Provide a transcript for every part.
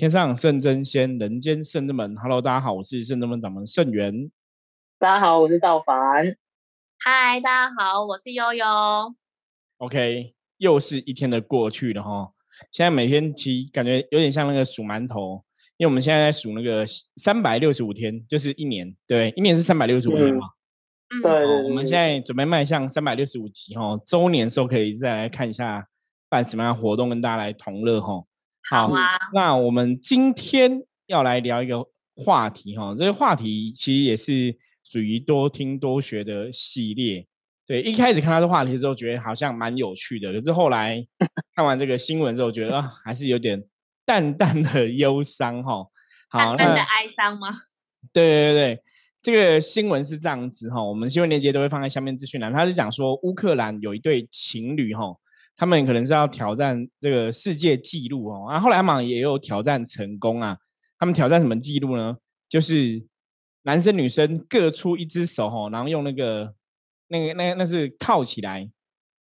天上圣真仙，人间圣真门。Hello，大家好，我是圣真门掌门圣元。大家好，我是赵凡。嗨，大家好，我是悠悠。OK，又是一天的过去了哈。现在每天其实感觉有点像那个数馒头，因为我们现在在数那个三百六十五天，就是一年，对，一年是三百六十五天嘛。对，我们现在准备迈向三百六十五集哈，周年的时候可以再来看一下办什么样活动，跟大家来同乐哈。好啊，那我们今天要来聊一个话题哈，这个话题其实也是属于多听多学的系列。对，一开始看到这话题之后，觉得好像蛮有趣的，可是后来 看完这个新闻之后，觉得啊，还是有点淡淡的忧伤哈。淡淡的哀伤吗？对对对对。这个新闻是这样子哈，我们新闻链接都会放在下面资讯栏。他是讲说乌克兰有一对情侣哈，他们可能是要挑战这个世界纪录哦，啊，后来他们也有挑战成功啊。他们挑战什么纪录呢？就是男生女生各出一只手哈，然后用那个那个那那是铐起来，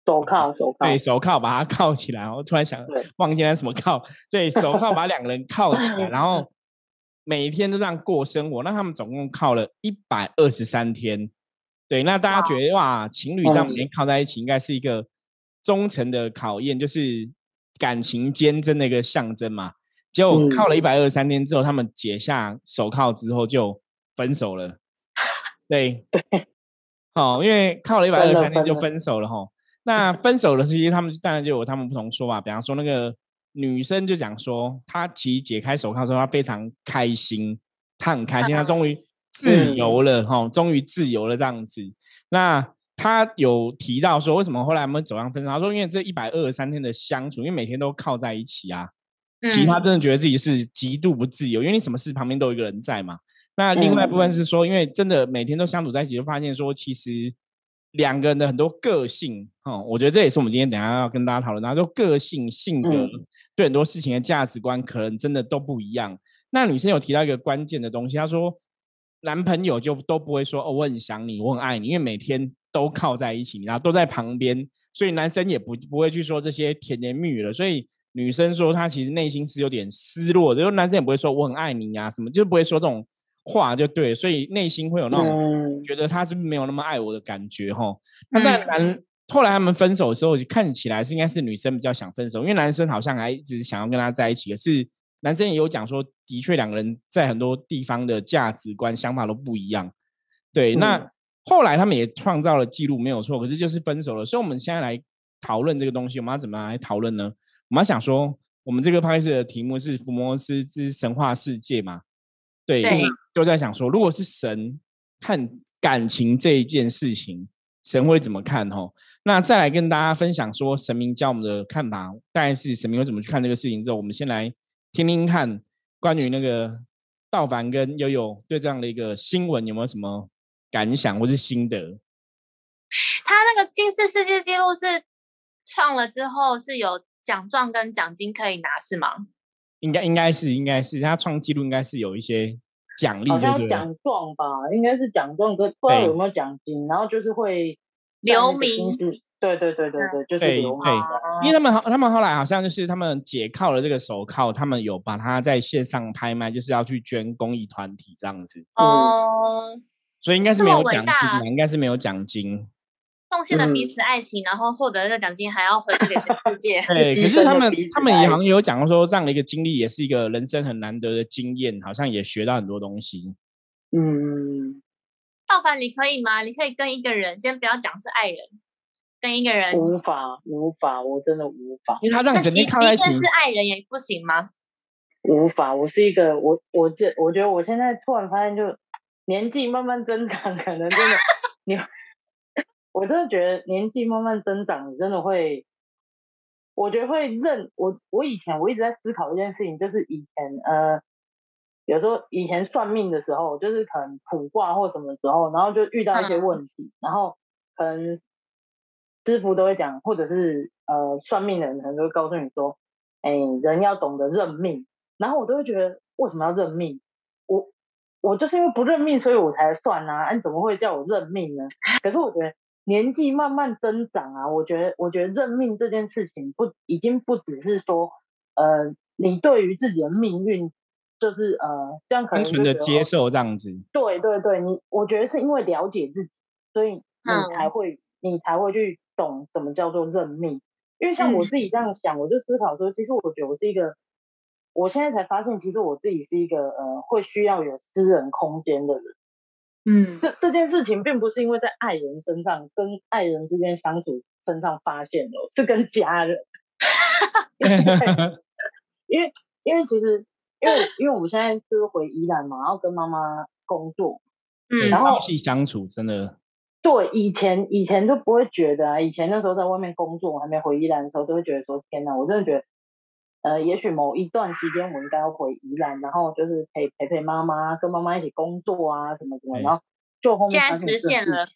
手铐手铐对手铐把它铐起来。我突然想忘记那什么铐，对 手铐把两个人铐起来，然后。每天都这样过生活，那他们总共铐了一百二十三天。对，那大家觉得哇，情侣这样每天靠在一起，应该是一个忠诚的考验，就是感情坚贞的一个象征嘛。结果靠了一百二十三天之后，他们解下手铐之后就分手了。对对，好，因为靠了一百二十三天就分手了哈。那分手的这些，他们当然就有他们不同说法，比方说那个。女生就讲说，她其实解开手铐之后，她非常开心，她很开心，她终于自由了哈，终于自由了这样子。那她有提到说，为什么后来我们走向分手？他说，因为这一百二十三天的相处，因为每天都靠在一起啊，其实他真的觉得自己是极度不自由，因为你什么事旁边都有一个人在嘛。那另外一部分是说，因为真的每天都相处在一起，就发现说，其实。两个人的很多个性，哈，我觉得这也是我们今天等下要跟大家讨论。然后，个性、性格，对很多事情的价值观，可能真的都不一样。那女生有提到一个关键的东西，她说，男朋友就都不会说哦，我很想你，我很爱你，因为每天都靠在一起，然后都在旁边，所以男生也不不会去说这些甜言蜜语了。所以女生说她其实内心是有点失落，的，因为男生也不会说我很爱你呀，什么就不会说这种。话就对，所以内心会有那种觉得他是没有那么爱我的感觉哈。那但男后来他们分手的时候，看起来是应该是女生比较想分手，因为男生好像还一直想要跟他在一起。可是男生也有讲说，的确两个人在很多地方的价值观、想法都不一样。对，那后来他们也创造了记录，没有错。可是就是分手了，所以我们现在来讨论这个东西，我们要怎么来讨论呢？我们要想说，我们这个拍摄的题目是福摩斯之神话世界嘛？对，就在想说，如果是神看感情这一件事情，神会怎么看？吼，那再来跟大家分享说，神明教我们的看法，大概是神明会怎么去看这个事情？之后，我们先来听听看，关于那个道凡跟悠悠对这样的一个新闻有没有什么感想或是心得？他那个近视世界纪录是创了之后是有奖状跟奖金可以拿，是吗？应该应该是应该是他创纪录，应该是有一些奖励，好像奖状吧，应该是奖状，跟不知道有没有奖金，然后就是会留名，对对对对对，就是留名。因为他们他们后来好像就是他们解铐了这个手铐，他们有把它在线上拍卖，就是要去捐公益团体这样子。哦，所以应该是没有奖金，应该是没有奖金。奉献了彼此爱情，然后获得这个奖金，还要回馈给全世界。对，可是他们他们也好像有讲说，这样的一个经历也是一个人生很难得的经验，好像也学到很多东西。嗯，道凡，你可以吗？你可以跟一个人，先不要讲是爱人，跟一个人无法无法，我真的无法，因为他这样整天靠在一起，是爱人也不行吗？无法，我是一个我我这我觉得我现在突然发现，就年纪慢慢增长，可能真的 你。我真的觉得年纪慢慢增长，你真的会，我觉得会认我。我以前我一直在思考一件事情，就是以前呃，有时候以前算命的时候，就是可能卜卦或什么时候，然后就遇到一些问题，然后可能师傅都会讲，或者是呃算命的人可能都会告诉你说，哎，人要懂得认命。然后我都会觉得，为什么要认命？我我就是因为不认命，所以我才算啊！你怎么会叫我认命呢？可是我觉得。年纪慢慢增长啊，我觉得，我觉得认命这件事情不已经不只是说，呃，你对于自己的命运，就是呃，这样可能单纯的接受这样子。对对对，你我觉得是因为了解自己，所以你才会你才会去懂什么叫做认命。因为像我自己这样想，我就思考说，其实我觉得我是一个，我现在才发现，其实我自己是一个呃，会需要有私人空间的人。嗯，这这件事情并不是因为在爱人身上跟爱人之间相处身上发现的，是跟家人。因为因为其实因为因为我们现在就是回宜兰嘛，然后跟妈妈工作，嗯，然后相处真的。对，以前以前都不会觉得啊，以前那时候在外面工作，我还没回宜兰的时候，都会觉得说天哪，我真的觉得，呃，也许某一段时间我应该要回宜兰，然后就是陪陪陪妈妈，跟妈妈一起工作啊，什么什么，然后就后面实现了，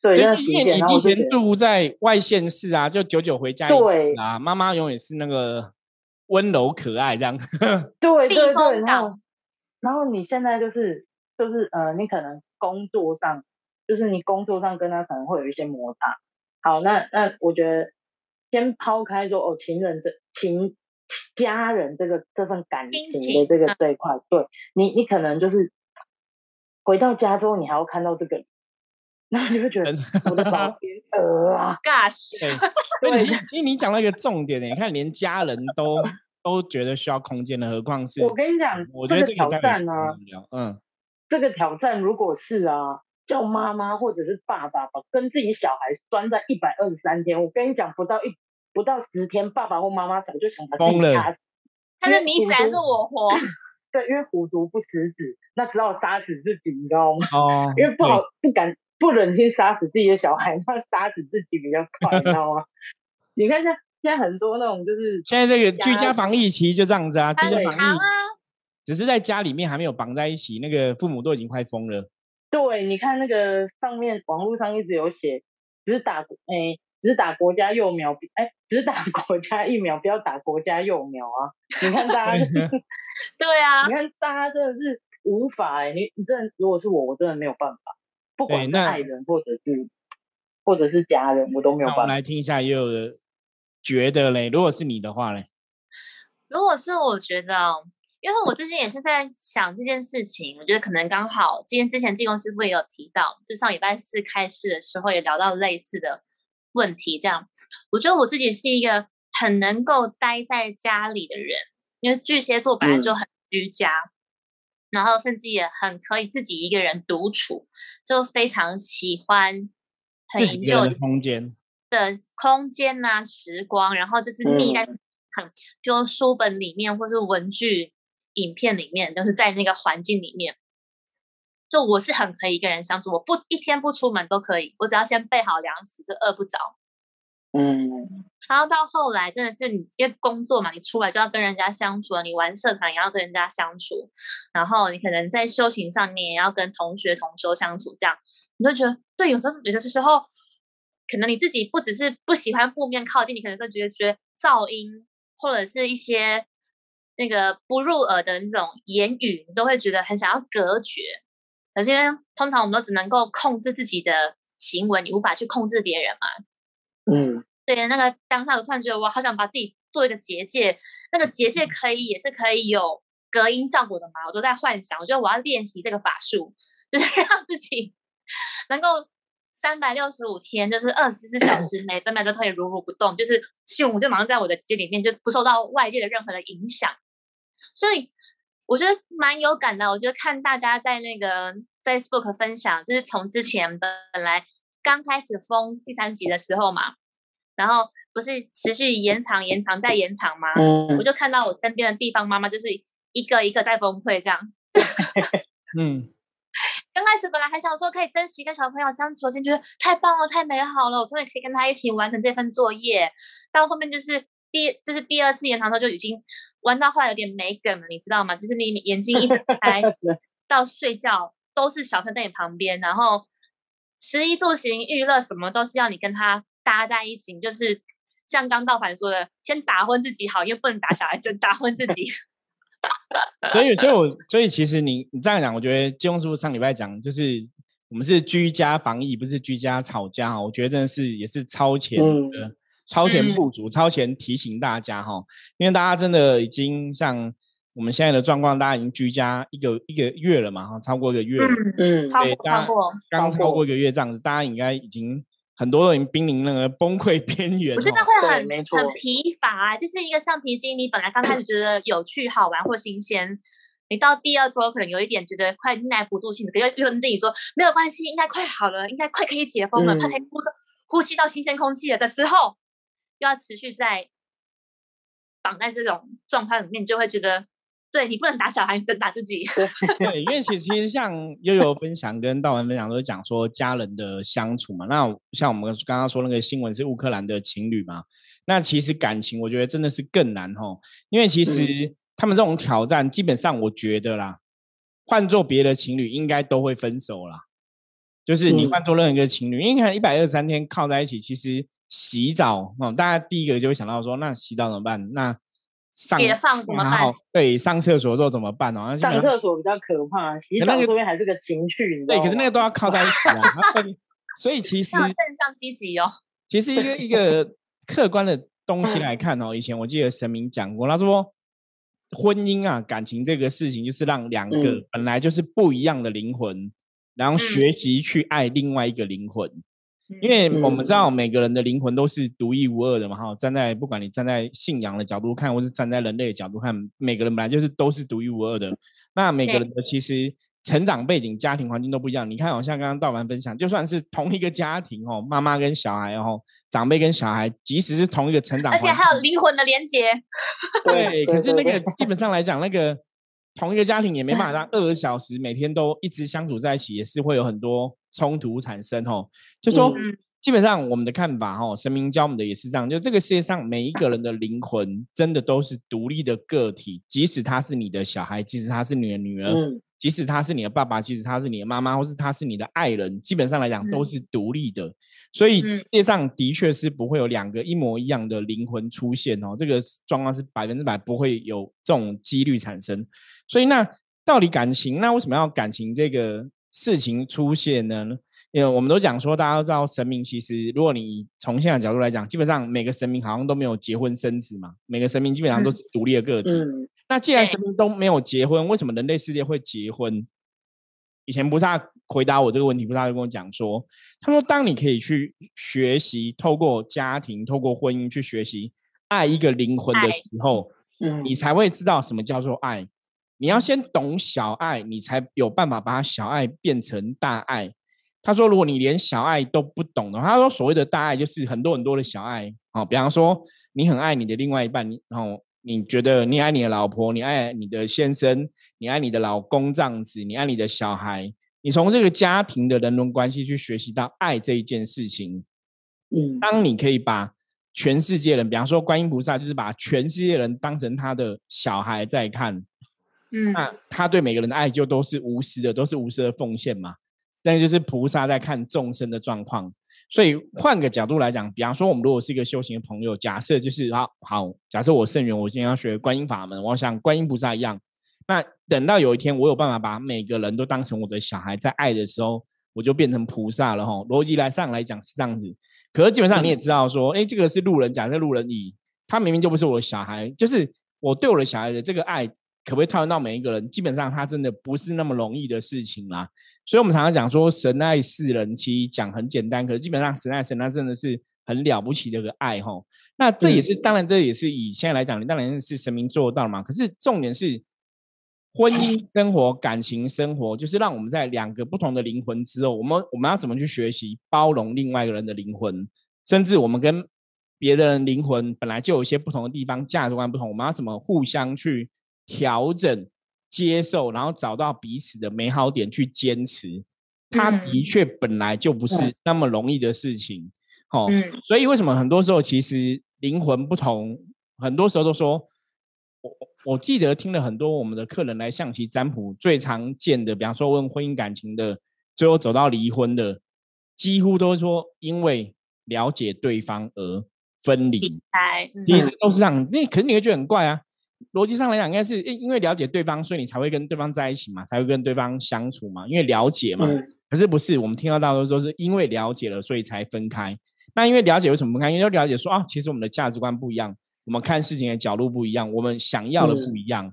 对，现在实现。然后以前住在外县市啊，就久久回家对啊，妈妈永远是那个温柔可爱这样。对 对对，然后然后你现在就是就是呃，你可能工作上。就是你工作上跟他可能会有一些摩擦，好，那那我觉得先抛开说哦，情人这情家人这个这份感情的这个这一块，对你你可能就是回到家之后，你还要看到这个，然后你会觉得我的宝贝儿啊，gosh，对，因为你讲到一个重点，你看连家人都都觉得需要空间的，何况是我跟你讲，我觉得这个挑战呢，嗯，这个挑战如果是啊。叫妈妈或者是爸爸把跟自己小孩拴在一百二十三天，我跟你讲，不到一不到十天，爸爸或妈妈早就想把自己杀死。他是你死还是我活？对，因为虎毒不食子，那只好杀死自己，你知道吗？哦。因为不好不敢不忍心杀死自己的小孩，那杀死自己比较快，你知道吗？你看现现在很多那种就是现在这个居家防疫其实就这样子啊，居家防疫啊，只是在家里面还没有绑在一起，那个父母都已经快疯了。对，你看那个上面网络上一直有写，只是打哎，只打国家幼苗，哎，只打国家疫苗，不要打国家幼苗啊！你看大家，对啊，你看大家真的是无法哎，你你真的如果是我，我真的没有办法，不管是爱人或者是或者是家人，我都没有办法。来听一下也有的觉得嘞，如果是你的话嘞，如果是我觉得。因为我最近也是在想这件事情，我觉得可能刚好今天之前技工师傅也有提到，就上礼拜四开市的时候也聊到类似的问题。这样，我觉得我自己是一个很能够待在家里的人，因为巨蟹座本来就很居家，然后甚至也很可以自己一个人独处，就非常喜欢很旧的空间的空间呐时光，然后就是腻在很就书本里面或是文具。影片里面都是在那个环境里面，就我是很可以一个人相处，我不一天不出门都可以，我只要先备好粮食就饿不着。嗯，然后到后来真的是你因为工作嘛，你出来就要跟人家相处了，你玩社团也要跟人家相处，然后你可能在修行上你也要跟同学同修相处，这样你就觉得对，有时候有的时候可能你自己不只是不喜欢负面靠近，你可能会觉得觉得噪音或者是一些。那个不入耳的那种言语，你都会觉得很想要隔绝。可是通常我们都只能够控制自己的行为，你无法去控制别人嘛。嗯，对。那个当下我突然觉得，我好想把自己做一个结界。那个结界可以也是可以有隔音效果的嘛？我都在幻想，我觉得我要练习这个法术，就是 让自己能够三百六十五天，就是二十四小时每，分秒都可以如如不动，就是咻，就马上在我的结里面，就不受到外界的任何的影响。所以我觉得蛮有感的。我觉得看大家在那个 Facebook 分享，就是从之前本来刚开始封第三集的时候嘛，然后不是持续延长、延长再延长吗？嗯，我就看到我身边的地方妈妈就是一个一个在崩溃这样。嗯，刚开始本来还想说可以珍惜跟小朋友相处，先觉得太棒了、太美好了，我终于可以跟他一起完成这份作业。到后面就是第，这是第二次延长的时候就已经。玩到后来有点没梗了，你知道吗？就是你眼睛一直开 到睡觉，都是小朋友在你旁边，然后食衣住行娱乐什么都是要你跟他搭在一起，就是像刚道凡说的，先打昏自己好，因为不能打小孩，就打昏自己。所以，所以，我所以其实你你这样讲，我觉得金庸师傅上礼拜讲，就是我们是居家防疫，不是居家吵架我觉得真的是也是超前的。超前部署、超前提醒大家哈，因为大家真的已经像我们现在的状况，大家已经居家一个一个月了嘛哈，超过一个月，嗯，超过超过，刚超过一个月这样子，大家应该已经很多人濒临那个崩溃边缘。我觉得会很很疲乏，就是一个橡皮筋，你本来刚开始觉得有趣、好玩或新鲜。你到第二周可能有一点觉得快耐不住性子，可又又跟自己说没有关系，应该快好了，应该快可以解封了，快可以呼呼吸到新鲜空气了的时候，又要持续在绑在这种状态里面，就会觉得对你不能打小孩，你只能打自己。对，因为其实其实像悠悠分享跟道文分享都是讲说家人的相处嘛。那像我们刚刚说那个新闻是乌克兰的情侣嘛，那其实感情我觉得真的是更难哈，因为其实。他们这种挑战，基本上我觉得啦，换做别的情侣应该都会分手啦。就是你换做任何一个情侣，因为看一百二十三天靠在一起，其实洗澡哦，大家第一个就会想到说，那洗澡怎么办？那上上怎么办？对，上厕所之后怎么办哦？上厕所比较可怕，洗澡这边还是个情趣，对，可是那个都要靠在一起啊。所以其实正向积极哦。其实一个一个客观的东西来看哦，以前我记得神明讲过，他说。婚姻啊，感情这个事情，就是让两个本来就是不一样的灵魂，然后学习去爱另外一个灵魂。因为我们知道每个人的灵魂都是独一无二的嘛，哈。站在不管你站在信仰的角度看，或是站在人类的角度看，每个人本来就是都是独一无二的。那每个人的其实。成长背景、家庭环境都不一样。你看，好像刚刚道凡分享，就算是同一个家庭哦，妈妈跟小孩哦，长辈跟小孩，即使是同一个成长，而且还有灵魂的连接。对，可是那个基本上来讲，那个同一个家庭也没办法让二十小时每天都一直相处在一起，也是会有很多冲突产生哦。就说基本上我们的看法哈，神明教我们的也是这样，就这个世界上每一个人的灵魂真的都是独立的个体，即使他是你的小孩，即使他是你的女儿。即使他是你的爸爸，即使他是你的妈妈，或是他是你的爱人，基本上来讲都是独立的。所以世界上的确是不会有两个一模一样的灵魂出现哦，这个状况是百分之百不会有这种几率产生。所以那到底感情，那为什么要感情这个事情出现呢？因为我们都讲说，大家都知道神明其实，如果你从现在角度来讲，基本上每个神明好像都没有结婚生子嘛，每个神明基本上都是独立的个体。那既然神明都没有结婚，为什么人类世界会结婚？以前菩萨回答我这个问题，菩萨就跟我讲说：“他说，当你可以去学习，透过家庭，透过婚姻去学习爱一个灵魂的时候，嗯，你才会知道什么叫做爱。你要先懂小爱，你才有办法把小爱变成大爱。”他说：“如果你连小爱都不懂的话，他说所谓的大爱就是很多很多的小爱。哦，比方说你很爱你的另外一半，然后。”你觉得你爱你的老婆，你爱你的先生，你爱你的老公这样子，你爱你的小孩，你从这个家庭的人伦关系去学习到爱这一件事情。嗯，当你可以把全世界人，比方说观音菩萨，就是把全世界人当成他的小孩在看，嗯，那他对每个人的爱就都是无私的，都是无私的奉献嘛。但就是菩萨在看众生的状况。所以换个角度来讲，比方说我们如果是一个修行的朋友，假设就是啊好，假设我圣元，我今天要学观音法门，我想观音菩萨一样。那等到有一天我有办法把每个人都当成我的小孩，在爱的时候，我就变成菩萨了哈。逻辑来上来讲是这样子，可是基本上你也知道说，哎，这个是路人，假设路人乙，他明明就不是我的小孩，就是我对我的小孩的这个爱。可不可以套用到每一个人？基本上，他真的不是那么容易的事情啦。所以，我们常常讲说，神爱世人，其实讲很简单，可是基本上，神爱神，那真的是很了不起的个爱吼。那这也是，当然，这也是以现在来讲，当然是神明做到嘛。可是，重点是婚姻生活、感情生活，就是让我们在两个不同的灵魂之后，我们我们要怎么去学习包容另外一个人的灵魂，甚至我们跟别的人灵魂本来就有一些不同的地方，价值观不同，我们要怎么互相去？调整、接受，然后找到彼此的美好点去坚持，它的确本来就不是那么容易的事情。哦，所以为什么很多时候其实灵魂不同，很多时候都说，我我记得听了很多我们的客人来象棋占卜，最常见的，比方说问婚姻感情的，最后走到离婚的，几乎都说因为了解对方而分离。其实都是这样，那可是你会觉得很怪啊。逻辑上来讲，应该是因因为了解对方，所以你才会跟对方在一起嘛，才会跟对方相处嘛。因为了解嘛，可是不是，我们听到大多都是因为了解了，所以才分开。那因为了解为什么分开？因为了解说啊，其实我们的价值观不一样，我们看事情的角度不一样，我们想要的不一样。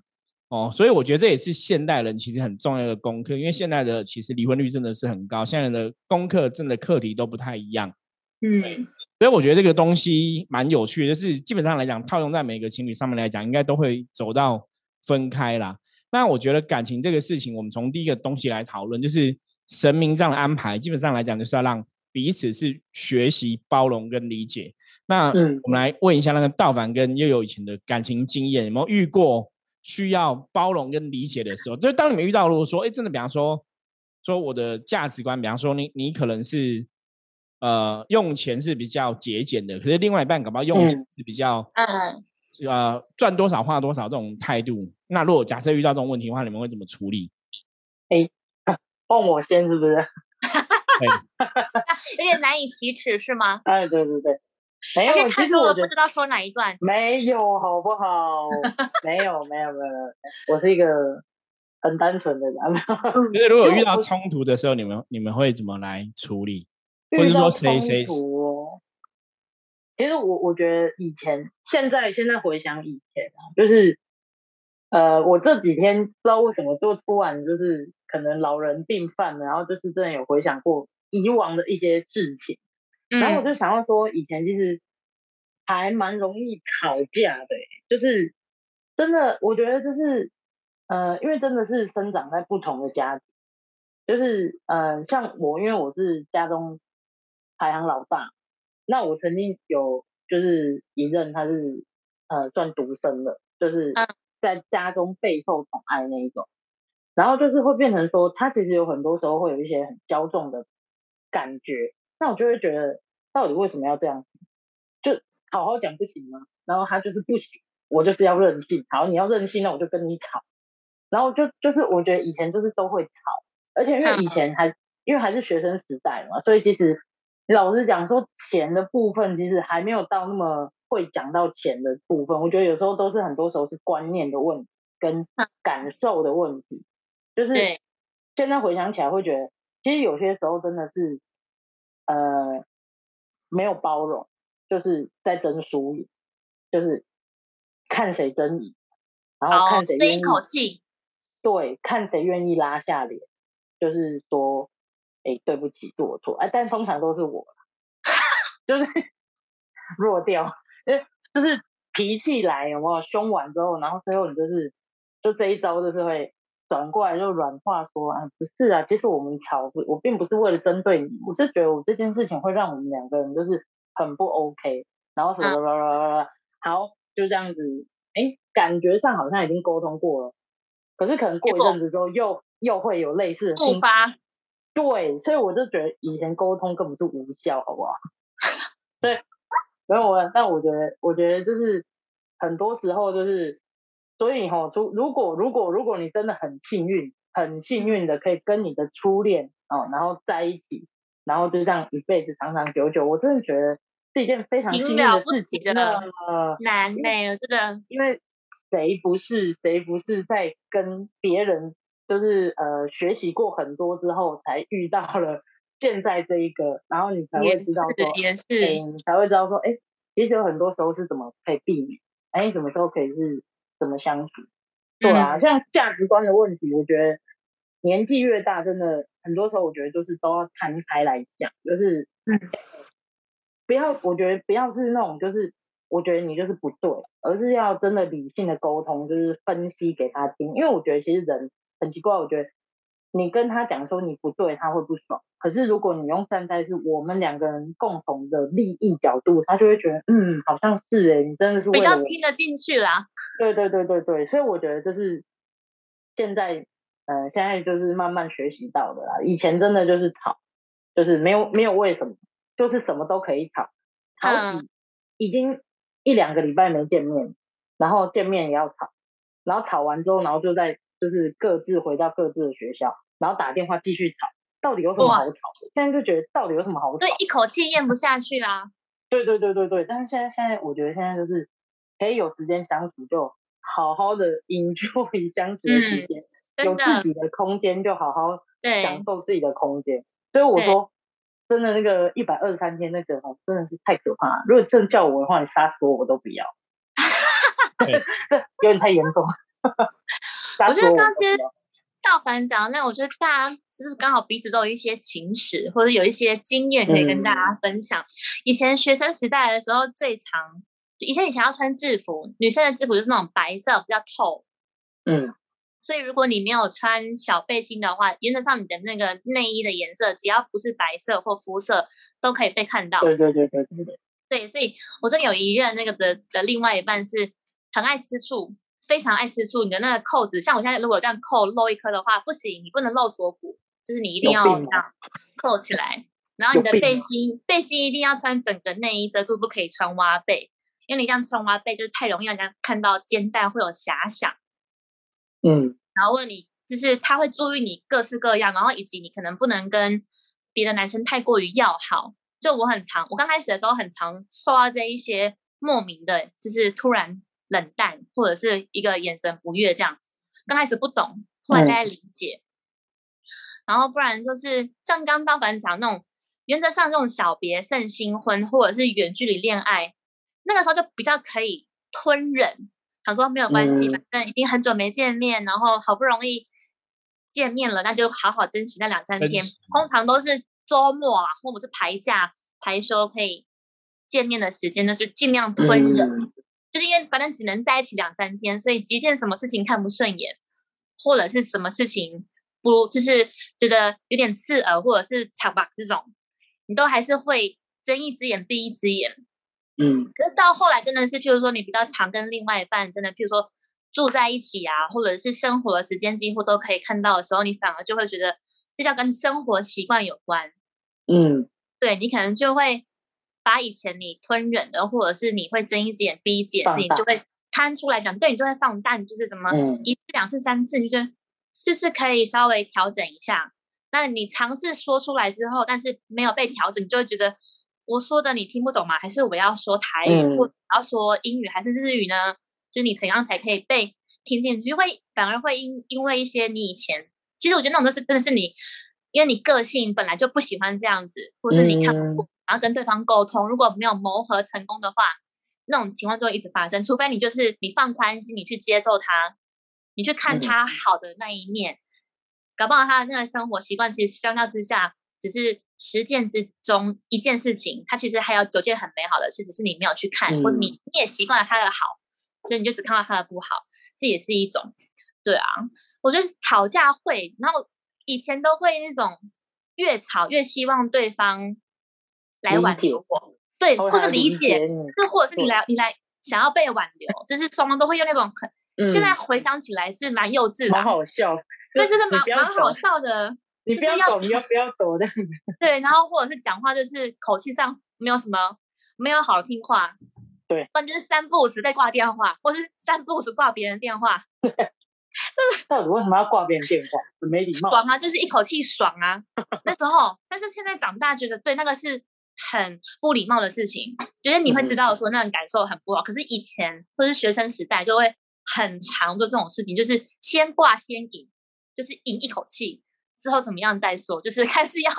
哦，所以我觉得这也是现代人其实很重要的功课，因为现在的其实离婚率真的是很高，现在的功课真的课题都不太一样。嗯，所以我觉得这个东西蛮有趣的，就是基本上来讲，套用在每个情侣上面来讲，应该都会走到分开啦。那我觉得感情这个事情，我们从第一个东西来讨论，就是神明这样的安排，基本上来讲就是要让彼此是学习包容跟理解。那我们来问一下那个道凡跟悠悠以前的感情经验，有没有遇过？需要包容跟理解的时候，就是当你们遇到如果说，哎，真的，比方说，说我的价值观，比方说，你你可能是呃用钱是比较节俭的，可是另外一半搞不好用钱是比较嗯呃赚多少花多少这种态度。那如果假设遇到这种问题的话，你们会怎么处理？哎，问我先是不是？有点难以启齿是吗？哎，对对对。没有，其实我不知道说哪一段。没有，好不好？没有，没有，没有。我是一个很单纯的人。因为如果遇到冲突的时候，你们你们会怎么来处理？或者说谁谁？其实我我觉得以前、现在、现在回想以前啊，就是呃，我这几天不知道为什么就突然就是可能老人病犯了，然后就是真的有回想过以往的一些事情。然后我就想要说，以前其实还蛮容易吵架的，就是真的，我觉得就是，呃，因为真的是生长在不同的家庭，就是呃，像我，因为我是家中排行老大，那我曾经有就是一任他是呃算独生的，就是在家中备受宠爱那一种，然后就是会变成说，他其实有很多时候会有一些很骄纵的感觉。那我就会觉得，到底为什么要这样？就好好讲不行吗？然后他就是不行，我就是要任性。好，你要任性，那我就跟你吵。然后就就是我觉得以前就是都会吵，而且因为以前还因为还是学生时代嘛，所以其实老实讲说钱的部分其实还没有到那么会讲到钱的部分。我觉得有时候都是很多时候是观念的问题跟感受的问题。就是现在回想起来会觉得，其实有些时候真的是。呃，没有包容，就是在争输赢，就是看谁争赢，然后看谁愿意，对，看谁愿意拉下脸，就是说，哎，对不起，是我错，哎，但通常都是我，就是 弱掉，哎，就是脾气来，有没有凶完之后，然后最后你就是，就这一招就是会。转过来就软化说啊，不是啊，其实我们吵，我并不是为了针对你，我是觉得我这件事情会让我们两个人就是很不 OK，然后什么啦啦啦啦，好，就这样子，哎，感觉上好像已经沟通过了，可是可能过一阵子之后又又会有类似的复发，对，所以我就觉得以前沟通根本是无效，好不好？对，没有我，但我觉得，我觉得就是很多时候就是。所以哈，如如果如果如果你真的很幸运，很幸运的可以跟你的初恋哦，然后在一起，然后就这样一辈子长长久久，我真的觉得是一件非常幸运的事情的。难呢，真的，因为谁不是谁不是在跟别人就是呃学习过很多之后，才遇到了现在这一个，然后你才会知道说，哎，你才会知道说，哎，其实有很多时候是怎么可以避免，哎，什么时候可以是。怎么相处？对啊，像价值观的问题，我觉得年纪越大，真的很多时候，我觉得就是都要摊开来讲，就是不要，我觉得不要是那种，就是我觉得你就是不对，而是要真的理性的沟通，就是分析给他听。因为我觉得其实人很奇怪，我觉得。你跟他讲说你不对，他会不爽。可是如果你用站在是我们两个人共同的利益角度，他就会觉得，嗯，好像是哎，你真的是比较听得进去啦。对对对对对，所以我觉得这是现在，呃，现在就是慢慢学习到的啦。以前真的就是吵，就是没有没有为什么，就是什么都可以吵，吵几已经一两个礼拜没见面，然后见面也要吵，然后吵完之后，然后就在。就是各自回到各自的学校，然后打电话继续吵，到底有什么好吵？现在就觉得到底有什么好吵？对，一口气咽不 下去啊！对对对对对，但是现在现在我觉得现在就是可以有时间相处，就好好的 enjoy 相处的时间，有自己的空间就好好享受自己的空间。所以我说，真的那个一百二十三天那个哦，真的是太可怕了。如果真叫我的话，你杀死我我都不要。这有点太严重。我觉得刚其实道凡讲那，我觉得大家是不是刚好彼此都有一些情史，或者有一些经验可以跟大家分享？以前学生时代的时候，最常以前以前要穿制服，女生的制服就是那种白色比较透。嗯。所以，如果你没有穿小背心的话，原则上你的那个内衣的颜色，只要不是白色或肤色，都可以被看到。对对对对对对。对，所以我这有一任那个的的另外一半是很爱吃醋，非常爱吃醋。你的那个扣子，像我现在如果这样扣漏一颗的话，不行，你不能露锁骨，就是你一定要这样扣起来。然后你的背心，背心一定要穿整个内衣遮住，不可以穿挖背，因为你这样穿挖背就是太容易让人家看到肩带会有遐想。嗯，然后问你，就是他会注意你各式各样，然后以及你可能不能跟别的男生太过于要好。就我很常，我刚开始的时候很常受到这一些莫名的，就是突然冷淡或者是一个眼神不悦这样。刚开始不懂，后来大家理解。然后不然就是像刚刚凡讲那种，原则上这种小别胜新婚或者是远距离恋爱，那个时候就比较可以吞忍。想说没有关系，反正已经很久没见面，然后好不容易见面了，那就好好珍惜那两三天。通常都是周末啊，或者是排假、排休可以见面的时间，就是尽量吞忍。就是因为反正只能在一起两三天，所以即便什么事情看不顺眼，或者是什么事情不就是觉得有点刺耳，或者是吵吧这种，你都还是会睁一只眼闭一只眼。嗯，可是到后来真的是，譬如说你比较常跟另外一半真的，譬如说住在一起啊，或者是生活的时间几乎都可以看到的时候，你反而就会觉得这叫跟生活习惯有关。嗯，对你可能就会把以前你吞忍的，或者是你会睁一只眼闭一只眼的事情，就会摊出来讲，对你就会放大，就是什么一次、两次、三次，你觉得是不是可以稍微调整一下？那你尝试说出来之后，但是没有被调整，你就会觉得。我说的你听不懂吗？还是我要说台语，或要说英语，还是日语呢？就你怎样才可以被听进去？会反而会因因为一些你以前，其实我觉得那种都是真的是你，因为你个性本来就不喜欢这样子，或是你看不然后跟对方沟通，如果没有磨合成功的话，那种情况就会一直发生。除非你就是你放宽心，你去接受他，你去看他好的那一面，搞不好他的那个生活习惯其实相较之下只是。十件之中一件事情，他其实还有九件很美好的事，只是你没有去看，或者你你也习惯了他的好，所以你就只看到他的不好，这也是一种。对啊，我觉得吵架会，然后以前都会那种越吵越希望对方来挽留我，对，或是理解，就或者是你来你来想要被挽留，就是双方都会用那种很。现在回想起来是蛮幼稚的，蛮好笑，对，就是蛮蛮好笑的。你不要走，你要不要走这样子？对，然后或者是讲话就是口气上没有什么，没有好听话。对，不然就是三不五时在挂电话，或是三不五时挂别人电话。到底为什么要挂别人电话？很没礼貌。爽啊，就是一口气爽啊。那时候，但是现在长大觉得，对那个是很不礼貌的事情，就是你会知道说那种感受很不好。可是以前或是学生时代就会很常做这种事情，就是先挂先赢，就是赢一口气。之后怎么样再说，就是开始要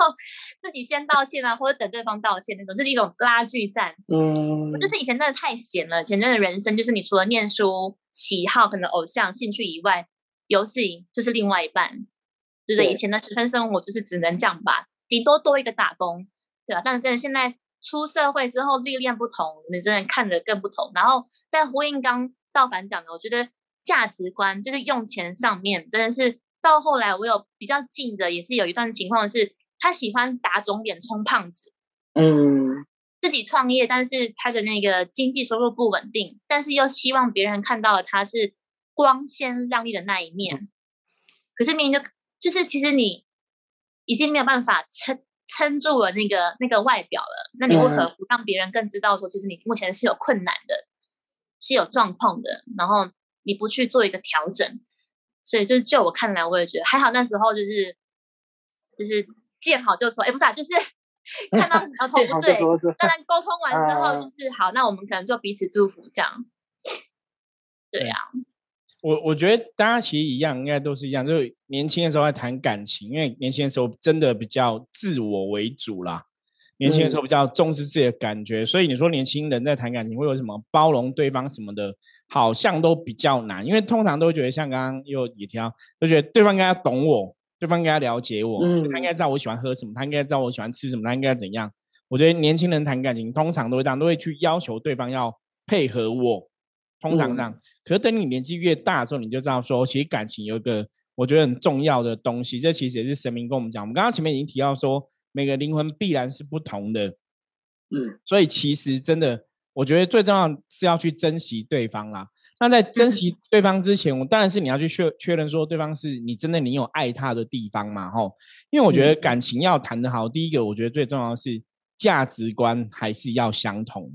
自己先道歉啊，或者等对方道歉那种，就是一种拉锯战。嗯，就是以前真的太闲了，以前真的人生就是你除了念书、喜好、可能偶像、兴趣以外，游戏就是另外一半。对不对？以前的学生生活就是只能这样吧，顶多多一个打工，但是真的现在出社会之后历练不同，你真的看得更不同。然后在呼应刚道凡讲的，我觉得价值观就是用钱上面真的是。到后来，我有比较近的，也是有一段情况是，他喜欢打肿脸充胖子，嗯，自己创业，但是他的那个经济收入不稳定，但是又希望别人看到了他是光鲜亮丽的那一面，可是明明就就是其实你已经没有办法撑撑住了那个那个外表了，那你为何不让别人更知道说，其实你目前是有困难的，是有状况的，然后你不去做一个调整？所以就是就我看来，我也觉得还好。那时候就是就是见好就收，哎，不是啊，就是 看到苗头不对，当然沟通完之后就是好，那我们可能就彼此祝福这样。对呀，我我觉得大家其实一样，应该都是一样，就是年轻的时候在谈感情，因为年轻的时候真的比较自我为主啦。年轻的时候比较重视自己的感觉，所以你说年轻人在谈感情会有什么包容对方什么的，好像都比较难，因为通常都觉得像刚刚又也提到，都觉得对方应该懂我，对方应该了解我，他应该知道我喜欢喝什么，他应该知道我喜欢吃什么，他应该怎样。我觉得年轻人谈感情通常都会这样，都会去要求对方要配合我，通常这样。可是等你年纪越大的时候，你就知道说，其实感情有一个我觉得很重要的东西，这其实也是神明跟我们讲。我们刚刚前面已经提到说。每个灵魂必然是不同的，嗯，所以其实真的，我觉得最重要是要去珍惜对方啦。那在珍惜对方之前，我当然是你要去确确认说对方是你真的你有爱他的地方嘛，吼。因为我觉得感情要谈得好，第一个我觉得最重要是价值观还是要相同。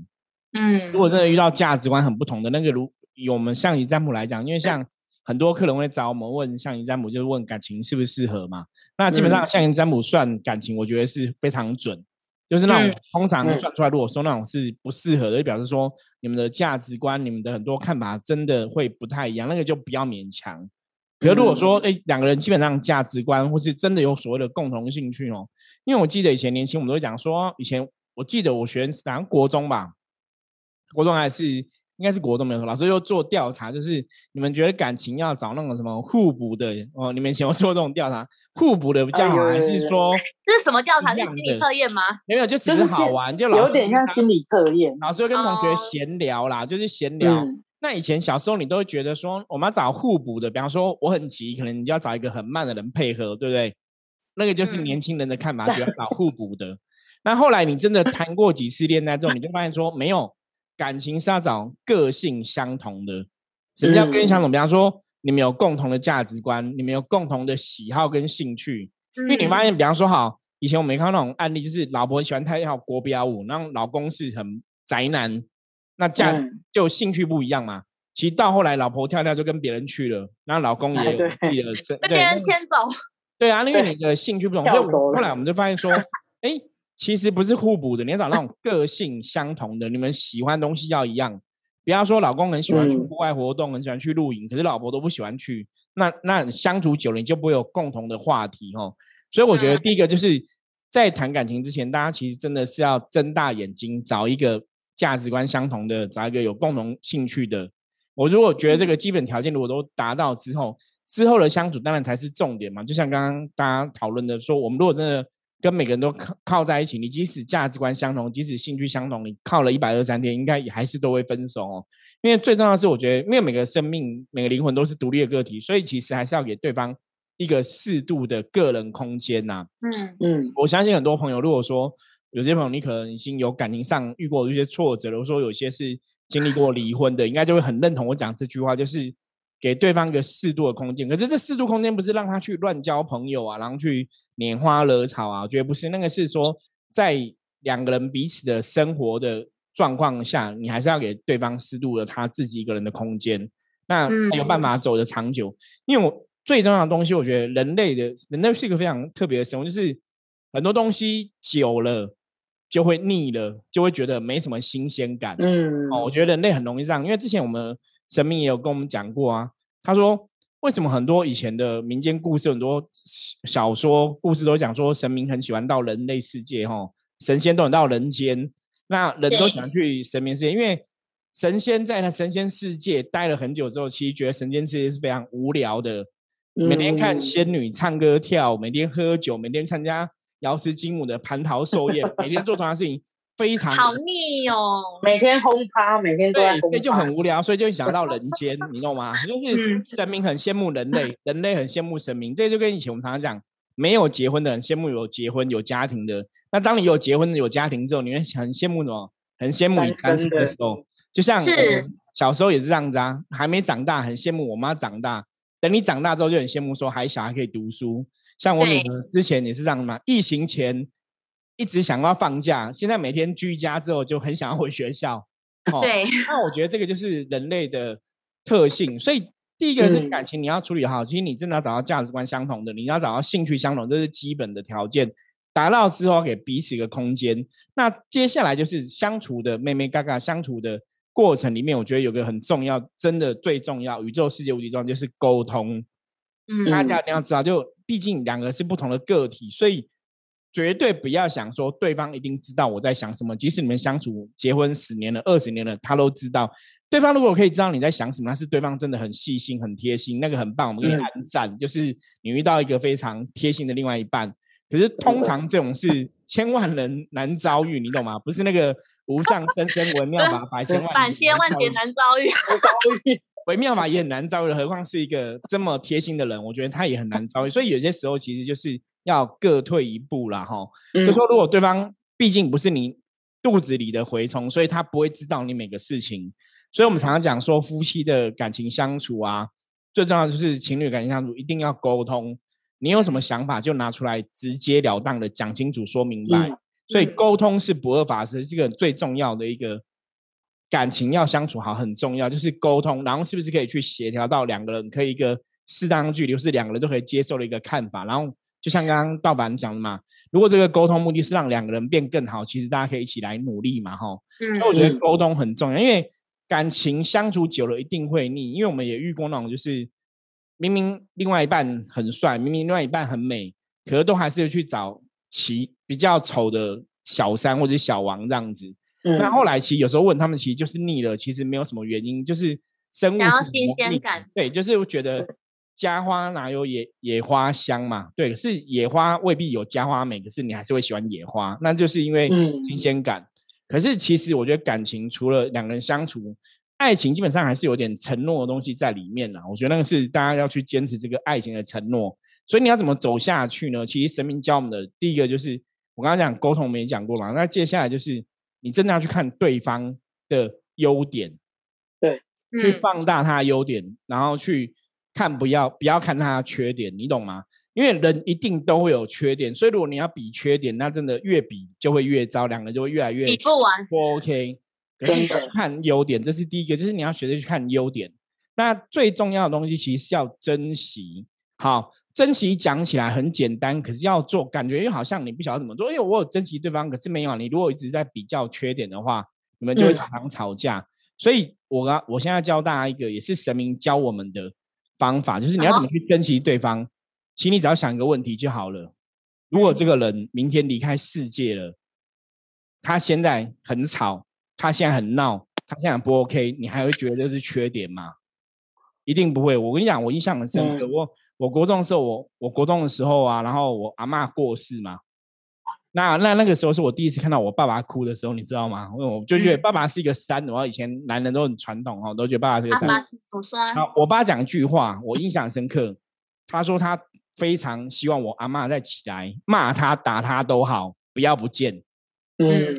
嗯，如果真的遇到价值观很不同的那个，如以我们象棋占卜来讲，因为像很多客人会找我们问象棋占卜，就是问感情适不适合嘛。那基本上像占卜算感情，我觉得是非常准，就是那种通常算出来，如果说那种是不适合的，就表示说你们的价值观、你们的很多看法真的会不太一样，那个就不要勉强。可是如果说哎两个人基本上价值观或是真的有所谓的共同兴趣哦，因为我记得以前年轻我们都讲说，以前我记得我学好像国中吧，国中还是。应该是国中没有老师又做调查，就是你们觉得感情要找那种什么互补的哦？你们喜欢做这种调查，互补的比较好，还是说这是什么调查？是心理测验吗？没有，就只是好玩，就老有点像心理测验。老师会跟同学闲聊啦，就是闲聊。那以前小时候你都会觉得说，我们要找互补的，比方说我很急，可能你就要找一个很慢的人配合，对不对？那个就是年轻人的看法，就要 找互补的。那后来你真的谈过几次恋爱之后，你就发现说没有。感情是要找个性相同的。什么叫个性相同？比方说，你们有共同的价值观，你们有共同的喜好跟兴趣。因为你发现，比方说，好，以前我没看到那种案例，就是老婆喜欢跳一跳国标舞，然后老公是很宅男，那价就兴趣不一样嘛。其实到后来，老婆跳跳就跟别人去了，然后老公也有自己的身，被别人牵走。对啊，因为你的兴趣不同，所以后来我们就发现说，哎。其实不是互补的，你要找那种 个性相同的，你们喜欢东西要一样。不要说，老公很喜欢去户外活动，很喜欢去露营，可是老婆都不喜欢去，那那相处久了，你就不会有共同的话题哦。所以我觉得第一个就是在谈感情之前，大家其实真的是要睁大眼睛，找一个价值观相同的，找一个有共同兴趣的。我如果觉得这个基本条件如果都达到之后，之后的相处当然才是重点嘛。就像刚刚大家讨论的说，我们如果真的。跟每个人都靠靠在一起，你即使价值观相同，即使兴趣相同，你靠了一百二三天，应该也还是都会分手哦。因为最重要的是，我觉得，因为每个生命、每个灵魂都是独立的个体，所以其实还是要给对方一个适度的个人空间呐。嗯嗯，我相信很多朋友，如果说有些朋友你可能已经有感情上遇过一些挫折，如果说有些是经历过离婚的，应该就会很认同我讲这句话，就是。给对方一个适度的空间，可是这适度空间不是让他去乱交朋友啊，然后去拈花惹草啊，我觉得不是。那个是说，在两个人彼此的生活的状况下，你还是要给对方适度的他自己一个人的空间，那才有办法走得长久。因为我最重要的东西，我觉得人类的人类是一个非常特别的生物，就是很多东西久了就会腻了，就会觉得没什么新鲜感。嗯，哦，我觉得人类很容易这样，因为之前我们。神明也有跟我们讲过啊，他说为什么很多以前的民间故事、很多小说故事都讲说神明很喜欢到人类世界，哈，神仙都很到人间，那人都想去神明世界，因为神仙在他神仙世界待了很久之后，其实觉得神仙世界是非常无聊的，每天看仙女唱歌跳，每天喝酒，每天参加瑶池金母的蟠桃寿宴，每天做同样的事情。非常好腻哦，每天轰趴，每天对，所以就很无聊，所以就想到人间，你懂吗？就是神明很羡慕人类，人类很羡慕神明，这就跟以前我们常常讲，没有结婚的人羡慕有结婚有家庭的。那当你有结婚有家庭之后，你会很羡慕什么？很羡慕你单身的时候，就像小时候也是这样子啊，还没长大很羡慕我妈长大，等你长大之后就很羡慕说还小孩可以读书。像我女儿之前也是这样嘛，疫情前。一直想要放假，现在每天居家之后就很想要回学校。对，那我觉得这个就是人类的特性。所以第一个是感情，你要处理好。其实你真的要找到价值观相同的，你要找到兴趣相同，这是基本的条件。达到之后，给彼此一个空间。那接下来就是相处的妹妹嘎嘎相处的过程里面，我觉得有个很重要，真的最重要，宇宙世界无敌重要就是沟通。嗯，大家一定要知道，就毕竟两个是不同的个体，所以绝对不要想说对方一定知道我在想什么。即使你们相处结婚十年了、二十年了，他都知道。对方如果可以知道你在想什么，那是对方真的很细心、很贴心，那个很棒。我们给你按赞，就是你遇到一个非常贴心的另外一半。可是通常这种事千万人难遭遇，你懂吗？不是那个无上甚深微妙法，百千万百千万劫难遭遇。微妙法也很难遭遇，何况是一个这么贴心的人，我觉得他也很难遭遇。所以有些时候其实就是要各退一步啦，哈。就说如果对方毕竟不是你肚子里的蛔虫，所以他不会知道你每个事情。所以我们常常讲说，夫妻的感情相处啊，最重要就是情侣感情相处一定要沟通。你有什么想法就拿出来，直截了当的讲清楚、说明白。所以沟通是不二法则，这个最重要的一个感情要相处好很重要，就是沟通。然后是不是可以去协调到两个人可以一个适当距离，是两个人都可以接受的一个看法。然后就像刚刚道凡讲的嘛，如果这个沟通目的是让两个人变更好，其实大家可以一起来努力嘛，哈。所以我觉得沟通很重要，因为感情相处久了一定会腻，因为我们也遇过那种就是。明明另外一半很帅，明明另外一半很美，可是都还是去找其比较丑的小三或者小王这样子。那后来其实有时候问他们，其实就是腻了，其实没有什么原因，就是生物新鲜感。对，就是我觉得家花哪有野野花香嘛？对，是野花未必有家花美，可是你还是会喜欢野花，那就是因为新鲜感。可是其实我觉得感情除了两个人相处。爱情基本上还是有点承诺的东西在里面啦，我觉得那个是大家要去坚持这个爱情的承诺。所以你要怎么走下去呢？其实神明教我们的第一个就是我刚刚讲沟通，我们也讲过嘛。那接下来就是你真的要去看对方的优点，对，去放大他的优点，然后去看不要不要看他的缺点，你懂吗？因为人一定都会有缺点，所以如果你要比缺点，那真的越比就会越糟，两个人就会越来越比不完，不 OK。可是看优点，这是第一个，就是你要学着去看优点。那最重要的东西其实是要珍惜。好，珍惜讲起来很简单，可是要做，感觉又好像你不晓得怎么做。因为我有珍惜对方，可是没有。你如果一直在比较缺点的话，你们就会常常吵架。所以，我刚，我现在教大家一个，也是神明教我们的方法，就是你要怎么去珍惜对方。其实你只要想一个问题就好了：如果这个人明天离开世界了，他现在很吵。他现在很闹，他现在不 OK，你还会觉得这是缺点吗？一定不会。我跟你讲，我印象很深刻。我我国中的时候，我我国中的时候啊，然后我阿妈过世嘛，那那那个时候是我第一次看到我爸爸哭的时候，你知道吗？我就觉得爸爸是一个山。然后以前男人都很传统哦，都觉得爸爸是个山。我说，我爸讲一句话，我印象深刻。他说他非常希望我阿妈再起来骂他、打他都好，不要不见。嗯，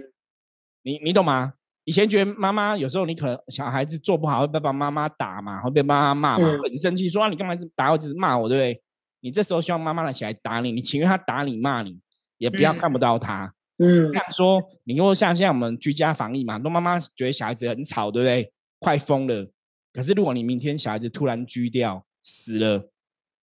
你你懂吗？以前觉得妈妈有时候你可能小孩子做不好会被爸爸妈妈打嘛，会被妈妈骂嘛，很生气，说你干嘛是打我，只是骂我，对不对？你这时候希望妈妈来起来打你，你情愿他打你骂你，也不要看不到他。嗯，这样说，你如果像现在我们居家防疫嘛，很多妈妈觉得小孩子很吵，对不对？快疯了。可是如果你明天小孩子突然居掉死了，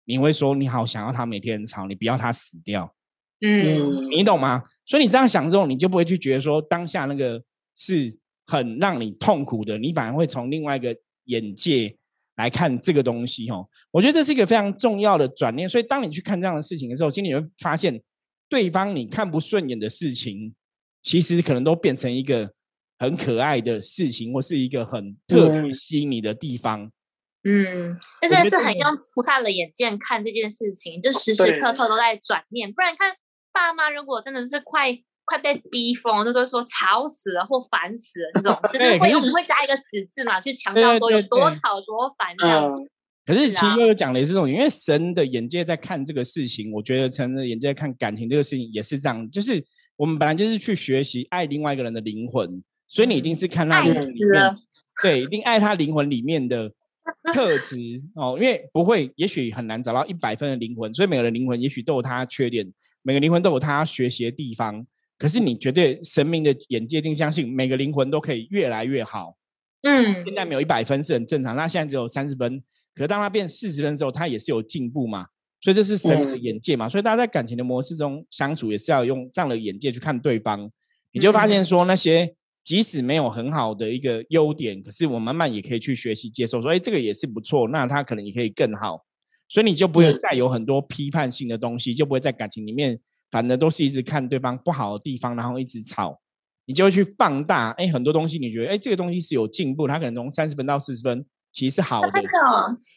你会说你好想要他每天很吵，你不要他死掉。嗯，你懂吗？所以你这样想之后，你就不会去觉得说当下那个是。很让你痛苦的，你反而会从另外一个眼界来看这个东西哦。我觉得这是一个非常重要的转念。所以，当你去看这样的事情的时候，心里会发现，对方你看不顺眼的事情，其实可能都变成一个很可爱的事情，或是一个很特别吸引你的地方。嗯，那真的是很用菩萨的眼界看这件事情，就时时刻刻都在转念。不然，看爸妈如果真的是快。快被逼疯，就是说吵死了或烦死了这种，就是会我们会加一个死字嘛，去强调说有多吵多烦这样子。可是其实又讲的也是这种，因为神的眼界在看这个事情，我觉得神的眼界在看感情这个事情也是这样，就是我们本来就是去学习爱另外一个人的灵魂，所以你一定是看他灵魂里面，对，一定爱他灵魂里面的特质哦，因为不会，也许很难找到一百分的灵魂，所以每个人灵魂也许都有他缺点，每个灵魂都有他学习的地方。可是你绝对神明的眼界定相信每个灵魂都可以越来越好。嗯，现在没有一百分是很正常，那现在只有三十分。可是当他变四十分的时候，他也是有进步嘛？所以这是神明的眼界嘛？所以大家在感情的模式中相处，也是要用这样的眼界去看对方。你就发现说那些即使没有很好的一个优点，可是我慢慢也可以去学习接受，说，哎，这个也是不错，那他可能也可以更好，所以你就不会再有很多批判性的东西，就不会在感情里面，反正都是一直看对方不好的地方，然后一直吵，你就会去放大，哎，很多东西你觉得，哎，这个东西是有进步，他可能从三十分到四十分，其实是好的，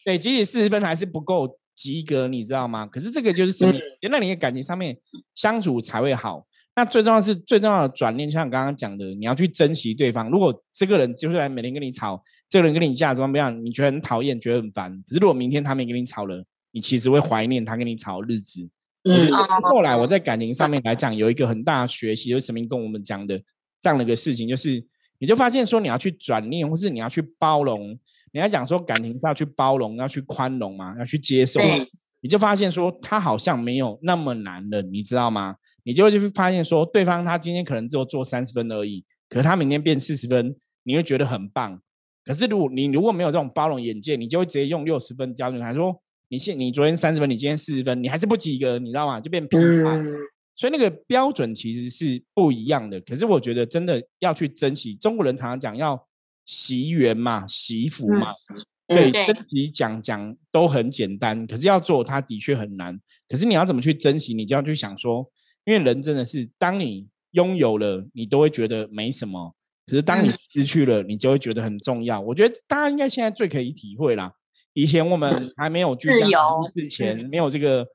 对，即使四十分还是不够及格，你知道吗？可是这个就是什么？那你的感情上面相处才会好。那最重要是最重要的转念，像刚刚讲的，你要去珍惜对方。如果这个人就是来每天跟你吵，这个人跟你价值观不一样，你觉得很讨厌，觉得很烦。可是如果明天他没跟你吵了，你其实会怀念他跟你吵的日子。嗯，后来我在感情上面来讲，有一个很大的学习，就是神明跟我们讲的这样的一个事情，就是你就发现说，你要去转念，或是你要去包容。你要讲说感情是要去包容，要去宽容嘛，要去接受嘛。你就发现说，他好像没有那么难了，你知道吗？你就会去发现说，对方他今天可能只有做三十分而已，可是他明天变四十分，你会觉得很棒。可是如果你如果没有这种包容眼界，你就会直接用六十分标准来说，你现你昨天三十分，你今天四十分，你还是不及格，你知道吗？就变批判。所以那个标准其实是不一样的。可是我觉得真的要去珍惜，中国人常常讲要惜缘嘛，惜福嘛。对，珍惜讲讲都很简单，可是要做，它的确很难。可是你要怎么去珍惜，你就要去想说。因为人真的是，当你拥有了，你都会觉得没什么；可是当你失去了，你就会觉得很重要。我觉得大家应该现在最可以体会啦。以前我们还没有居家之前，没有这个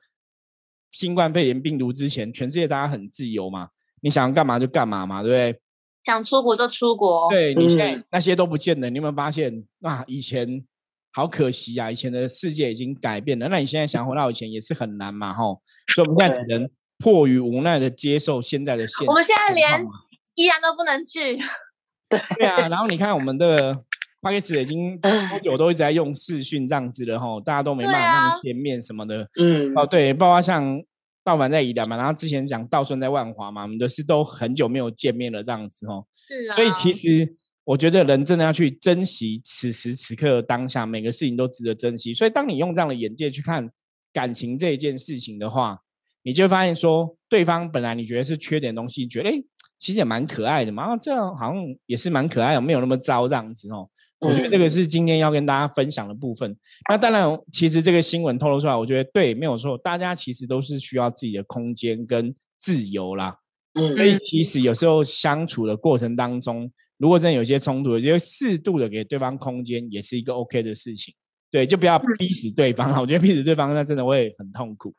新冠肺炎病毒之前，全世界大家很自由嘛，你想干嘛就干嘛嘛，对不对？想出国就出国。对你现在那些都不见了，你有没有发现？啊，以前好可惜啊！以前的世界已经改变了，那你现在想回到以前也是很难嘛，吼。所以我们现在只能。迫于无奈的接受现在的现实，我们现在连依然都不能去。对啊，然后你看我们的 p a k 已经多久都一直在用视讯这样子的吼，大家都没办法见面什么的。嗯，哦对，包括像道凡在宜兰嘛，然后之前讲道顺在万华嘛，我们都是都很久没有见面了这样子吼。是啊。所以其实我觉得人真的要去珍惜此时此刻当下，每个事情都值得珍惜。所以当你用这样的眼界去看感情这一件事情的话，你就发现说，对方本来你觉得是缺点东西，觉得哎，其实也蛮可爱的嘛，这样好像也是蛮可爱的，没有那么糟这样子哦。我觉得这个是今天要跟大家分享的部分。那当然，其实这个新闻透露出来，我觉得对，没有错，大家其实都是需要自己的空间跟自由啦。嗯，所以其实有时候相处的过程当中，如果真的有些冲突，我觉得适度的给对方空间也是一个 OK 的事情。对，就不要逼死对方了。我觉得逼死对方，那真的会很痛苦。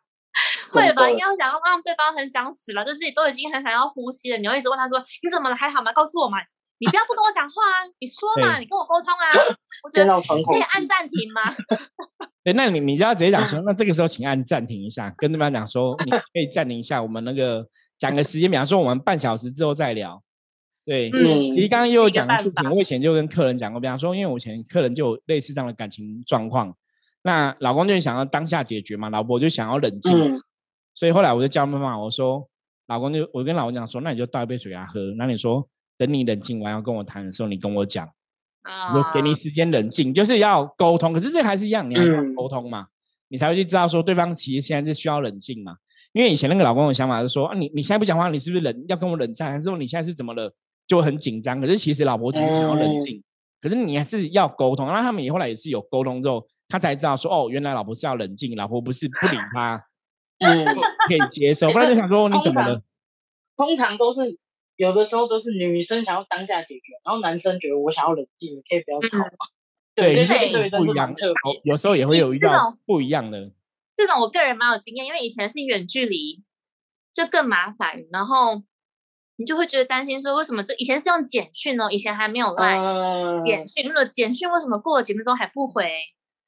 会吧，应该会想要让对方很想死了，就是都已经很想要呼吸了，你要一直问他说：“你怎么了？还好吗？告诉我嘛！你不要不跟我讲话啊！你说嘛，你跟我沟通啊！我觉得可以按暂停吗？” 对，那你你就要直接讲说，那这个时候请按暂停一下，跟对方讲说，你可以暂停一下，我们那个讲个时间，比方说我们半小时之后再聊。对，嗯，其实刚刚又有讲的事情，我以前就跟客人讲过，比方说，因为我以前客人就有类似这样的感情状况，那老公就想要当下解决嘛，老婆就想要冷静。所以后来我就教妈妈，我说老公就我跟老公讲说，那你就倒一杯水给他喝。那你说等你冷静完要跟我谈的时候，你跟我讲，我给你时间冷静，就是要沟通。可是这还是一样，你还是要沟通嘛，你才会去知道说对方其实现在是需要冷静嘛。因为以前那个老公的想法是说啊，你你现在不讲话，你是不是冷要跟我冷战？还是说你现在是怎么了？就很紧张。可是其实老婆只是想要冷静，可是你还是要沟通。那他们也后来也是有沟通之后，他才知道说哦，原来老婆是要冷静，老婆不是不理他。嗯，可以接受。不然就想说你怎么了？通常都是有的时候都是女生想要当下解决，然后男生觉得我想要冷静，你可以不要吵嘛。对，对，不一样。有时候也会有一种不一样的。这种我个人蛮有经验，因为以前是远距离，就更麻烦。然后你就会觉得担心，说为什么这以前是用简讯哦？以前还没有来简讯，那个简讯为什么过了几分钟还不回？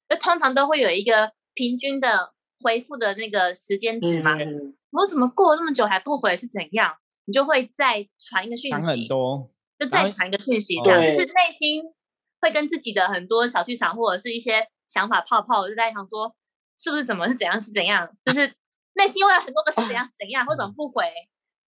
就通常都会有一个平均的。回复的那个时间值嘛，为什么过了这么久还不回是怎样？你就会再传一个讯息，很多，就再传一个讯息，这样就是内心会跟自己的很多小剧场或者是一些想法泡泡，就在想说是不是怎么是怎样是怎样，就是 内心会有很多个是怎样怎样，为什么不回？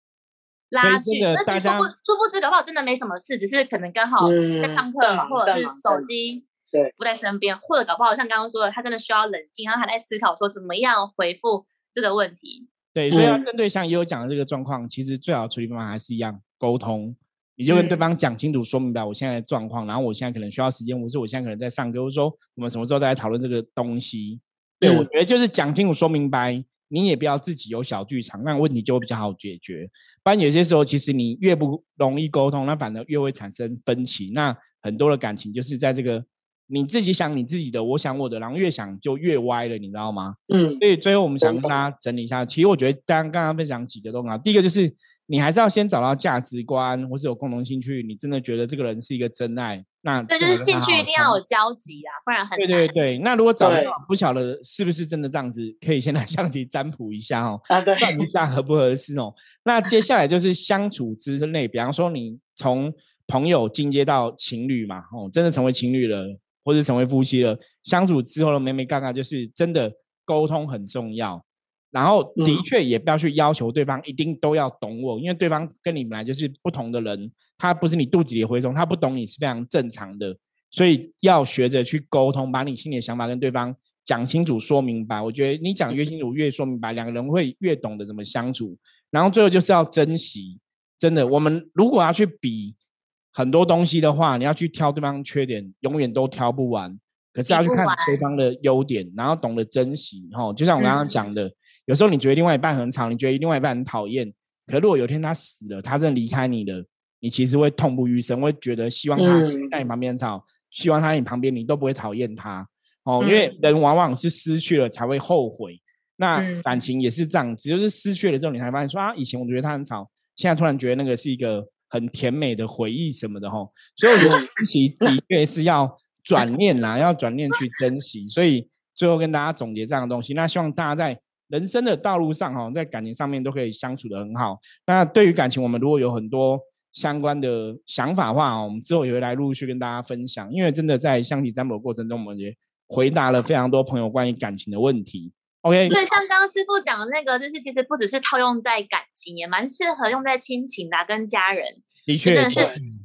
拉锯，那其实殊不殊不知，搞不好真的没什么事，只是可能刚好在上课或者是手机。对，不在身边，或者搞不好像刚刚说的，他真的需要冷静，然后还在思考说怎么样回复这个问题。对，所以要针对像也有讲的这个状况，其实最好处理方法还是一样，沟通。你就跟对方讲清楚、说明白我现在的状况，然后我现在可能需要时间，或是我现在可能在上课，或者说我们什么时候再来讨论这个东西。对，我觉得就是讲清楚、说明白，你也不要自己有小剧场，那问题就会比较好解决。不然有些时候，其实你越不容易沟通，那反而越会产生分歧。那很多的感情就是在这个。你自己想你自己的，我想我的，然后越想就越歪了，你知道吗？嗯。所以最后我们想跟大家整理一下，其实我觉得刚刚刚分享几个都很好。第一个就是你还是要先找到价值观，或是有共同兴趣，你真的觉得这个人是一个真爱，那对，就是兴趣一定要有交集啊，不然很对对对。那如果找不到，不晓得是不是真的这样子，可以先来 相机占卜一下哦，啊对，算一下合不合适哦。那接下来就是相处之类，比方说你从朋友进阶到情侣嘛，哦，真的成为情侣了。或者成为夫妻了，相处之后的美美嘎嘎，就是真的沟通很重要。然后的确也不要去要求对方一定都要懂我，因为对方跟你本来就是不同的人，他不是你肚子里的蛔虫，他不懂你是非常正常的。所以要学着去沟通，把你心里的想法跟对方讲清楚、说明白。我觉得你讲越清楚、越说明白，两个人会越懂得怎么相处。然后最后就是要珍惜，真的，我们如果要去比。很多东西的话，你要去挑对方缺点，永远都挑不完。可是要去看对方的优点，然后懂得珍惜。哈，就像我刚刚讲的，有时候你觉得另外一半很吵，你觉得另外一半很讨厌。可如果有天他死了，他真的离开你了，你其实会痛不欲生，会觉得希望他在你旁边吵，希望他在你旁边，你都不会讨厌他。哦，因为人往往是失去了才会后悔。那感情也是这样，只就是失去了之后，你才发现说啊，以前我觉得他很吵，现在突然觉得那个是一个。很甜美的回忆什么的哈，所以我觉得珍惜的确是要转念啦，要转念去珍惜。所以最后跟大家总结这样的东西，那希望大家在人生的道路上哈，在感情上面都可以相处的很好。那对于感情，我们如果有很多相关的想法的话，我们之后也会来陆续跟大家分享。因为真的在相提占卜过程中，我们也回答了非常多朋友关于感情的问题。OK，所以像刚刚师傅讲的那个，就是其实不只是套用在感情，也蛮适合用在亲情的，跟家人。的确，真的是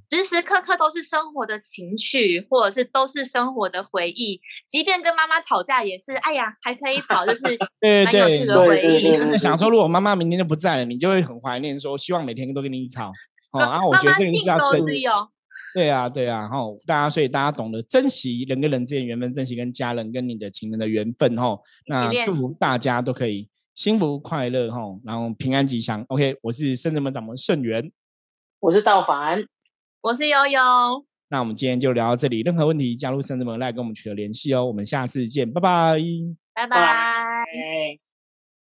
时时刻刻都是生活的情趣，或者是都是生活的回忆。即便跟妈妈吵架，也是哎呀，还可以吵，就是 对对对的回忆。想说，如果妈妈明天就不在了，你就会很怀念，说希望每天都跟你吵。哦，然 后我觉得你是要珍惜哦。对啊，对啊，吼，大家所以大家懂得珍惜人跟人之间缘分，珍惜跟家人跟你的情人的缘分，吼。那祝福大家都可以幸福快乐，吼，然后平安吉祥。OK，我是圣人门掌门圣元，我是道凡，我是悠悠。那我们今天就聊到这里，任何问题加入圣人门来跟我们取得联系哦。我们下次见，拜拜，拜拜。